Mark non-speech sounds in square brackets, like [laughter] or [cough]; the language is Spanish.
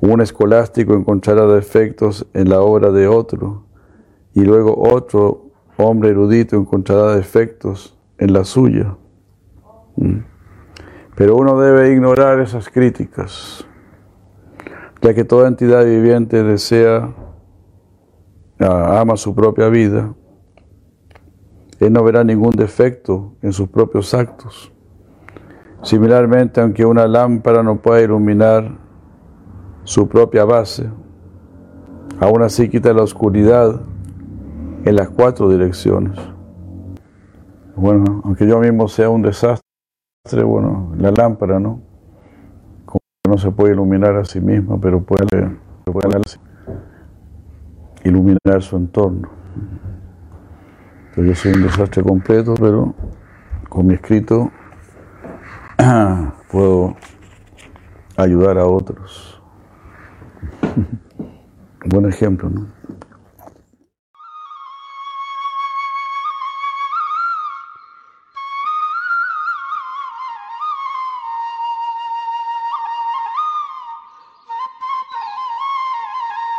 Un escolástico encontrará defectos en la obra de otro y luego otro hombre erudito encontrará defectos en la suya. Mm. Pero uno debe ignorar esas críticas, ya que toda entidad viviente desea, ah, ama su propia vida. Él no verá ningún defecto en sus propios actos. Similarmente, aunque una lámpara no pueda iluminar su propia base, aún así quita la oscuridad en las cuatro direcciones. Bueno, aunque yo mismo sea un desastre, bueno, la lámpara, ¿no? Como no se puede iluminar a sí misma, pero puede, iluminar su entorno. Yo soy un desastre completo, pero con mi escrito [clears throat] puedo ayudar a otros. Buen ejemplo, ¿no?